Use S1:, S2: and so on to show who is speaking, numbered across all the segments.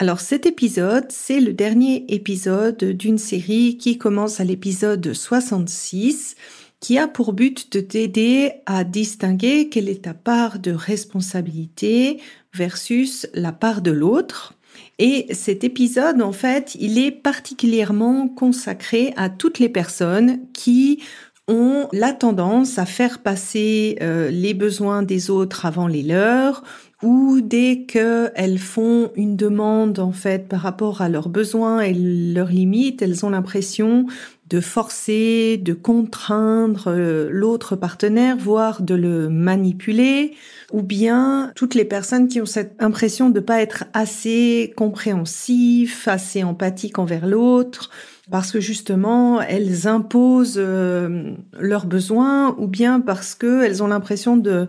S1: Alors cet épisode, c'est le dernier épisode d'une série qui commence à l'épisode 66, qui a pour but de t'aider à distinguer quelle est ta part de responsabilité versus la part de l'autre. Et cet épisode, en fait, il est particulièrement consacré à toutes les personnes qui ont la tendance à faire passer euh, les besoins des autres avant les leurs ou dès qu'elles font une demande en fait par rapport à leurs besoins et leurs limites, elles ont l'impression de forcer, de contraindre euh, l'autre partenaire, voire de le manipuler, ou bien toutes les personnes qui ont cette impression de ne pas être assez compréhensif, assez empathique envers l'autre, parce que justement elles imposent euh, leurs besoins, ou bien parce qu'elles ont l'impression de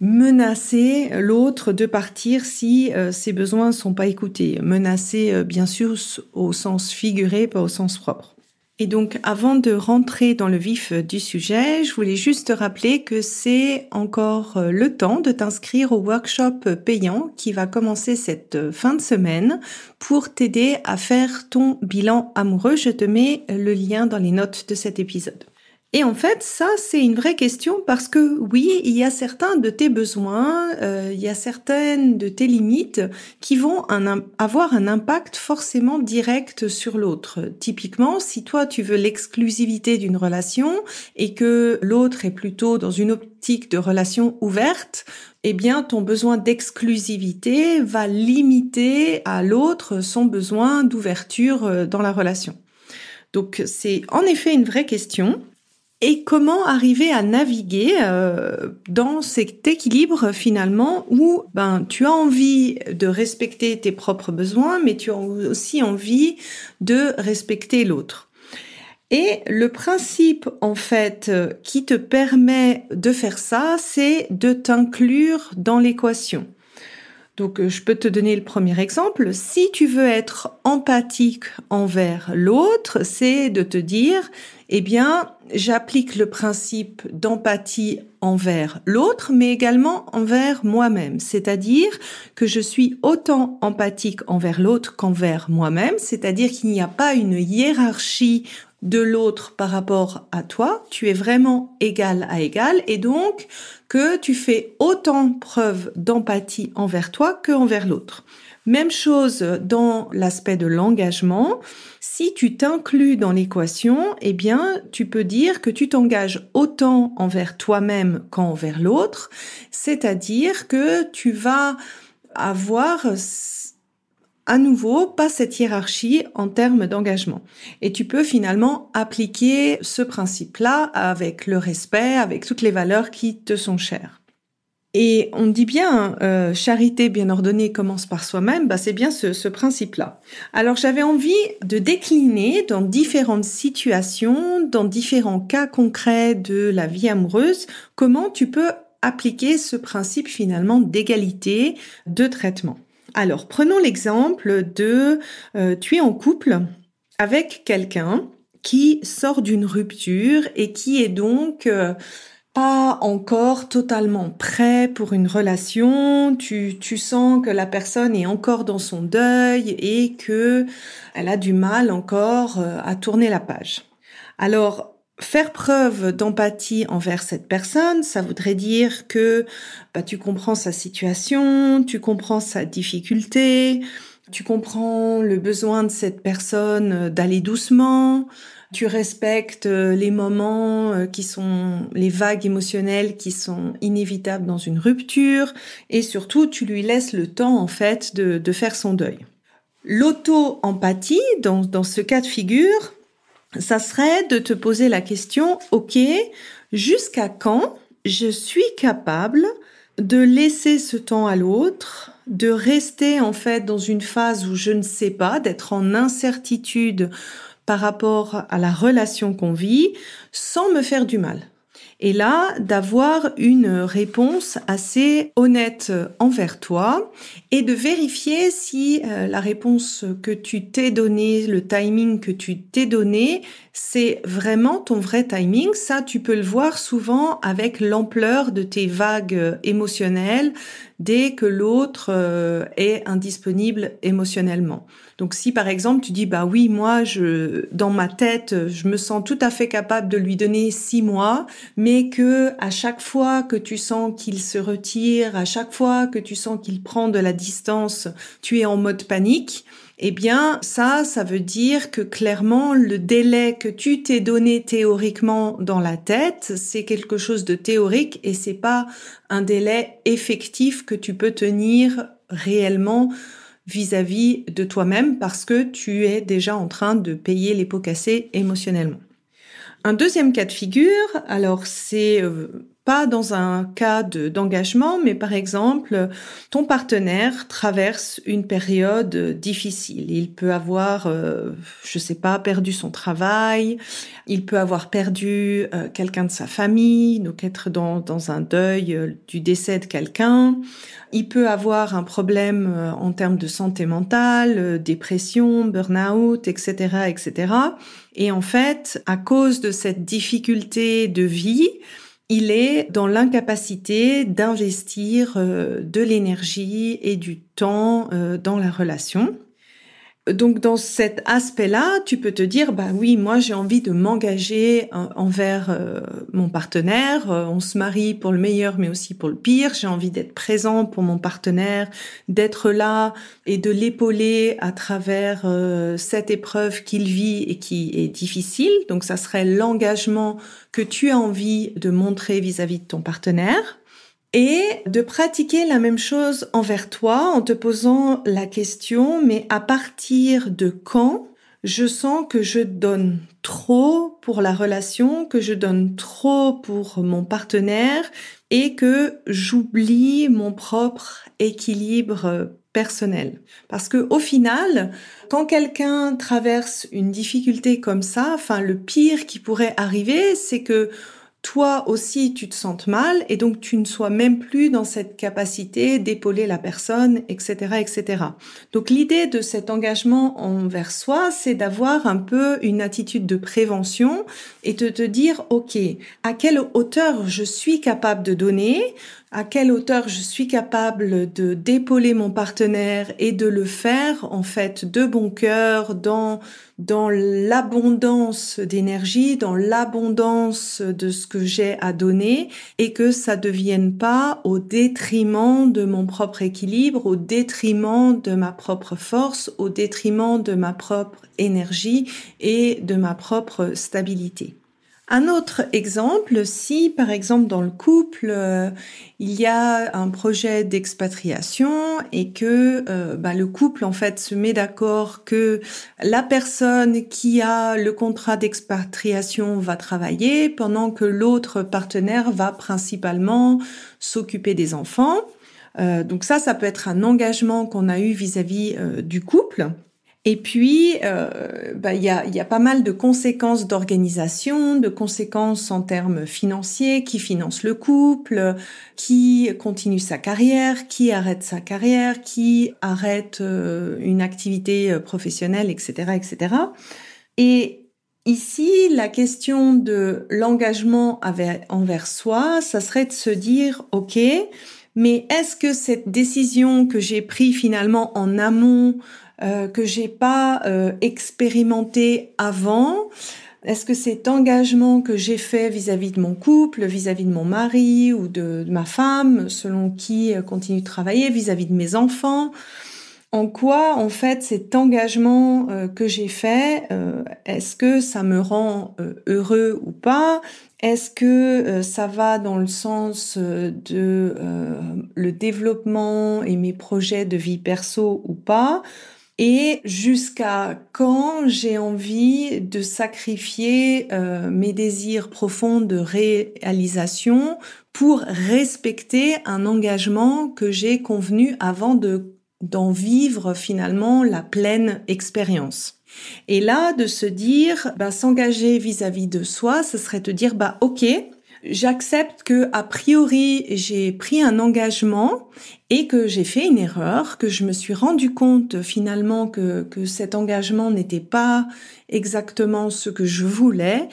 S1: menacer l'autre de partir si euh, ses besoins ne sont pas écoutés. Menacer, euh, bien sûr, au sens figuré, pas au sens propre. Et donc, avant de rentrer dans le vif du sujet, je voulais juste te rappeler que c'est encore euh, le temps de t'inscrire au workshop payant qui va commencer cette fin de semaine pour t'aider à faire ton bilan amoureux. Je te mets le lien dans les notes de cet épisode. Et en fait, ça, c'est une vraie question parce que oui, il y a certains de tes besoins, euh, il y a certaines de tes limites qui vont avoir un impact forcément direct sur l'autre. Typiquement, si toi, tu veux l'exclusivité d'une relation et que l'autre est plutôt dans une optique de relation ouverte, eh bien, ton besoin d'exclusivité va limiter à l'autre son besoin d'ouverture euh, dans la relation. Donc, c'est en effet une vraie question et comment arriver à naviguer euh, dans cet équilibre finalement où ben tu as envie de respecter tes propres besoins mais tu as aussi envie de respecter l'autre. Et le principe en fait qui te permet de faire ça, c'est de t'inclure dans l'équation. Donc, euh, je peux te donner le premier exemple. Si tu veux être empathique envers l'autre, c'est de te dire, eh bien, j'applique le principe d'empathie envers l'autre, mais également envers moi-même. C'est-à-dire que je suis autant empathique envers l'autre qu'envers moi-même, c'est-à-dire qu'il n'y a pas une hiérarchie de l'autre par rapport à toi, tu es vraiment égal à égal et donc que tu fais autant preuve d'empathie envers toi que envers l'autre. Même chose dans l'aspect de l'engagement. Si tu t'inclus dans l'équation, eh bien, tu peux dire que tu t'engages autant envers toi-même qu'envers l'autre. C'est-à-dire que tu vas avoir à nouveau pas cette hiérarchie en termes d'engagement. Et tu peux finalement appliquer ce principe-là avec le respect, avec toutes les valeurs qui te sont chères. Et on dit bien, euh, charité bien ordonnée commence par soi-même, bah c'est bien ce, ce principe-là. Alors j'avais envie de décliner dans différentes situations, dans différents cas concrets de la vie amoureuse, comment tu peux appliquer ce principe finalement d'égalité de traitement. Alors, prenons l'exemple de euh, tu es en couple avec quelqu'un qui sort d'une rupture et qui est donc euh, pas encore totalement prêt pour une relation, tu, tu sens que la personne est encore dans son deuil et que elle a du mal encore euh, à tourner la page. Alors, Faire preuve d'empathie envers cette personne, ça voudrait dire que bah, tu comprends sa situation, tu comprends sa difficulté, tu comprends le besoin de cette personne d'aller doucement, tu respectes euh, les moments euh, qui sont les vagues émotionnelles qui sont inévitables dans une rupture et surtout tu lui laisses le temps en fait de, de faire son deuil. L'auto-empathie, dans, dans ce cas de figure, ça serait de te poser la question, ok, jusqu'à quand je suis capable de laisser ce temps à l'autre, de rester en fait dans une phase où je ne sais pas, d'être en incertitude par rapport à la relation qu'on vit, sans me faire du mal? Et là d'avoir une réponse assez honnête envers toi et de vérifier si euh, la réponse que tu t'es donnée, le timing que tu t'es donné, c'est vraiment ton vrai timing. Ça, tu peux le voir souvent avec l'ampleur de tes vagues émotionnelles dès que l'autre euh, est indisponible émotionnellement. Donc si par exemple tu dis bah oui moi je dans ma tête je me sens tout à fait capable de lui donner six mois, mais que à chaque fois que tu sens qu'il se retire, à chaque fois que tu sens qu'il prend de la distance, tu es en mode panique. Eh bien, ça, ça veut dire que clairement, le délai que tu t'es donné théoriquement dans la tête, c'est quelque chose de théorique et c'est pas un délai effectif que tu peux tenir réellement vis-à-vis de toi-même parce que tu es déjà en train de payer les pots cassés émotionnellement. Un deuxième cas de figure, alors c'est euh, pas dans un cas d'engagement, mais par exemple, ton partenaire traverse une période difficile. Il peut avoir, euh, je sais pas, perdu son travail, il peut avoir perdu euh, quelqu'un de sa famille, donc être dans, dans un deuil euh, du décès de quelqu'un. Il peut avoir un problème en termes de santé mentale, dépression, burn-out, etc., etc. Et en fait, à cause de cette difficulté de vie, il est dans l'incapacité d'investir euh, de l'énergie et du temps euh, dans la relation donc dans cet aspect-là, tu peux te dire bah oui, moi j'ai envie de m'engager envers euh, mon partenaire. Euh, on se marie pour le meilleur, mais aussi pour le pire. J'ai envie d'être présent pour mon partenaire, d'être là et de l'épauler à travers euh, cette épreuve qu'il vit et qui est difficile. Donc ça serait l'engagement que tu as envie de montrer vis à -vis de ton partenaire et de pratiquer la même chose envers toi en te posant la question, mais à partir de quand je sens que je donne trop pour la relation, que je donne trop pour mon partenaire et que j'oublie mon propre équilibre personnel. Parce que au final, quand quelqu'un traverse une difficulté comme ça, enfin le pire qui pourrait arriver, c'est que toi aussi tu te sentes mal et donc tu ne sois même plus dans cette capacité d'épauler la personne, etc., etc. Donc l'idée de cet engagement envers soi, c'est d'avoir un peu une attitude de prévention et de te dire, OK, à quelle hauteur je suis capable de donner à quelle hauteur je suis capable de d'épauler mon partenaire et de le faire en fait de bon cœur dans dans l'abondance d'énergie, dans l'abondance de ce que j'ai à donner et que ça devienne pas au détriment de mon propre équilibre, au détriment de ma propre force, au détriment de ma propre énergie et de ma propre stabilité. Un autre exemple, si par exemple dans le couple euh, il y a un projet d'expatriation et que euh, bah, le couple en fait se met d'accord que la personne qui a le contrat d'expatriation va travailler pendant que l'autre partenaire va principalement s'occuper des enfants. Euh, donc ça, ça peut être un engagement qu'on a eu vis-à-vis -vis, du couple. Et puis, euh, bah, il y, a, y, a, pas mal de conséquences d'organisation, de conséquences en termes financiers, qui finance le couple, qui continue sa carrière, qui arrête sa carrière, qui arrête euh, une activité euh, professionnelle, etc., etc. Et ici, la question de l'engagement envers soi, ça serait de se dire, OK, mais est-ce que cette décision que j'ai prise finalement en amont euh, que j'ai pas euh, expérimenté avant. Est-ce que cet engagement que j'ai fait vis-à-vis de mon couple, vis-à-vis de mon mari ou de, ma femme, selon qui euh, continue de travailler, vis-à-vis de mes enfants, en quoi en fait cet engagement euh, que j'ai fait, euh, est-ce que ça me rend heureux ou pas? Est-ce que ça va dans le sens de le développement et mes projets de vie perso ou pas? Et jusqu'à quand j'ai envie de sacrifier mes désirs profonds de réalisation pour respecter un engagement que j'ai convenu avant de d'en vivre finalement la pleine expérience. Et là, de se dire, bah, s'engager vis-à-vis de soi, ce serait de dire, bah, ok, j'accepte que a priori j'ai pris un engagement et que j'ai fait une erreur, que je me suis rendu compte finalement que, que cet engagement n'était pas exactement ce que je voulais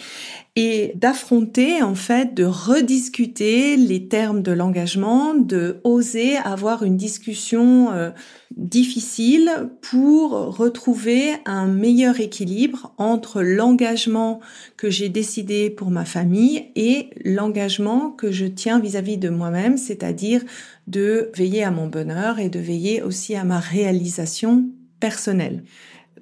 S1: et d'affronter en fait, de rediscuter les termes de l'engagement, de oser avoir une discussion euh, difficile pour retrouver un meilleur équilibre entre l'engagement que j'ai décidé pour ma famille et l'engagement que je tiens vis-à-vis -vis de moi-même, c'est-à-dire de veiller à mon bonheur et de veiller aussi à ma réalisation personnelle.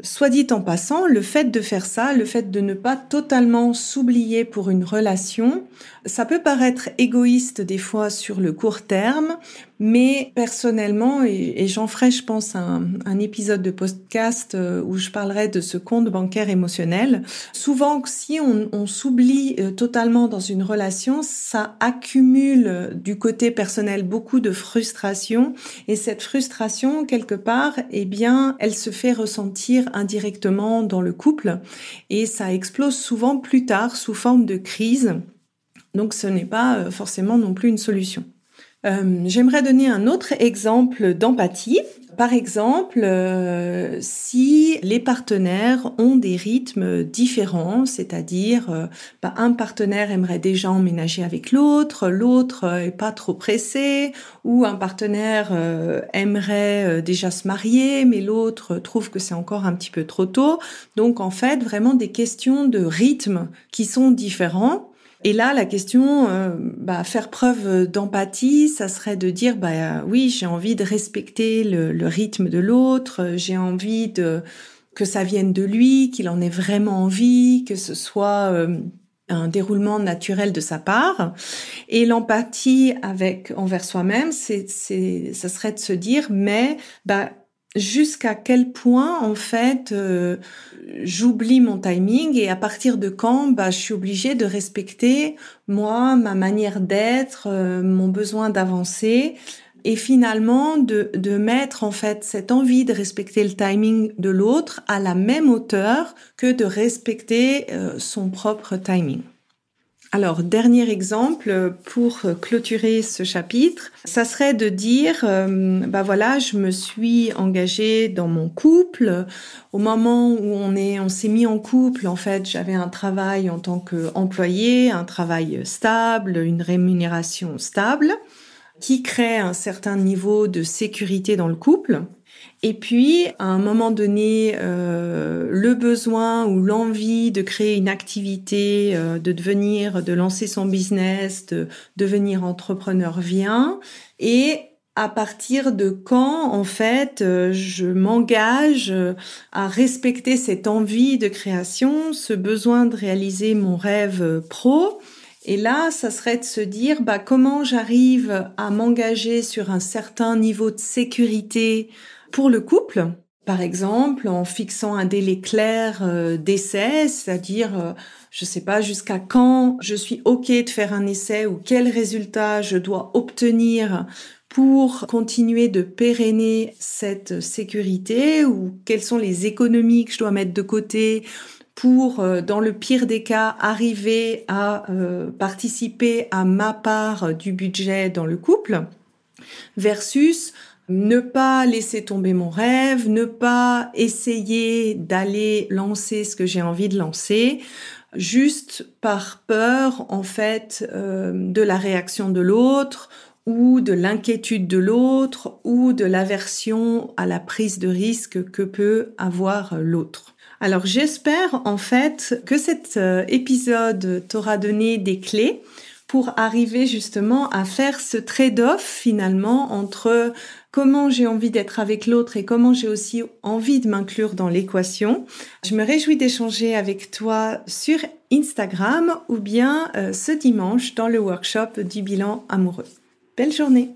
S1: Soit dit en passant, le fait de faire ça, le fait de ne pas totalement s'oublier pour une relation, ça peut paraître égoïste des fois sur le court terme, mais personnellement, et, j'en ferai, je pense, un, un, épisode de podcast euh, où je parlerai de ce compte bancaire émotionnel. Souvent, si on, on s'oublie euh, totalement dans une relation, ça accumule euh, du côté personnel beaucoup de frustration, et cette frustration, quelque part, eh bien, elle se fait ressentir indirectement dans le couple, et ça explose souvent plus tard sous forme de crise. Donc, ce n'est pas forcément non plus une solution. Euh, j'aimerais donner un autre exemple d'empathie. Par exemple, euh, si les partenaires ont des rythmes différents, c'est-à-dire euh, bah, un partenaire aimerait déjà emménager avec l'autre, l'autre est pas trop pressé, ou un partenaire aimerait déjà se marier, mais l'autre trouve que c'est encore un petit peu trop tôt. Donc en fait, vraiment des questions de rythme qui sont différents et là, la question, euh, bah, faire preuve d'empathie, ça serait de dire, bah oui, j'ai envie de respecter le, rythme de l'autre, j'ai envie de que ça vienne de lui, qu'il en ait vraiment envie, que ce soit euh, un déroulement naturel de sa part. Et l'empathie avec envers soi-même, c'est, c'est, ça serait de se dire, mais bah jusqu'à quel point en fait euh, j'oublie mon timing et à partir de quand bah, je suis obligée de respecter moi ma manière d'être euh, mon besoin d'avancer et finalement de, de mettre en fait cette envie de respecter le timing de l'autre à la même hauteur que de respecter euh, son propre timing. Alors, dernier exemple pour clôturer ce chapitre, ça serait de dire, euh, bah voilà, je me suis engagée dans mon couple. Au moment où on est, on s'est mis en couple, en fait, j'avais un travail en tant qu'employé, un travail stable, une rémunération stable, qui crée un certain niveau de sécurité dans le couple. Et puis, à un moment donné, euh, le besoin ou l'envie de créer une activité, euh, de devenir, de lancer son business, de devenir entrepreneur vient. Et à partir de quand, en fait, euh, je m'engage à respecter cette envie de création, ce besoin de réaliser mon rêve pro. Et là, ça serait de se dire, bah, comment j'arrive à m'engager sur un certain niveau de sécurité pour le couple, par exemple, en fixant un délai clair euh, d'essai, c'est-à-dire, euh, je sais pas jusqu'à quand je suis OK de faire un essai ou quel résultat je dois obtenir pour continuer de pérenner cette sécurité ou quelles sont les économies que je dois mettre de côté pour, euh, dans le pire des cas, arriver à participer à ma part du budget dans le couple, versus ne pas laisser tomber mon rêve, ne pas essayer d'aller lancer ce que j'ai envie de lancer, juste par peur en fait euh, de la réaction de l'autre ou de l'inquiétude de l'autre ou de l'aversion à la prise de risque que peut avoir l'autre. Alors j'espère en fait que cet euh, épisode t'aura donné des clés pour arriver justement à faire ce trade-off finalement entre comment j'ai envie d'être avec l'autre et comment j'ai aussi envie de m'inclure dans l'équation. Je me réjouis d'échanger avec toi sur Instagram ou bien euh, ce dimanche dans le workshop du bilan amoureux. Belle journée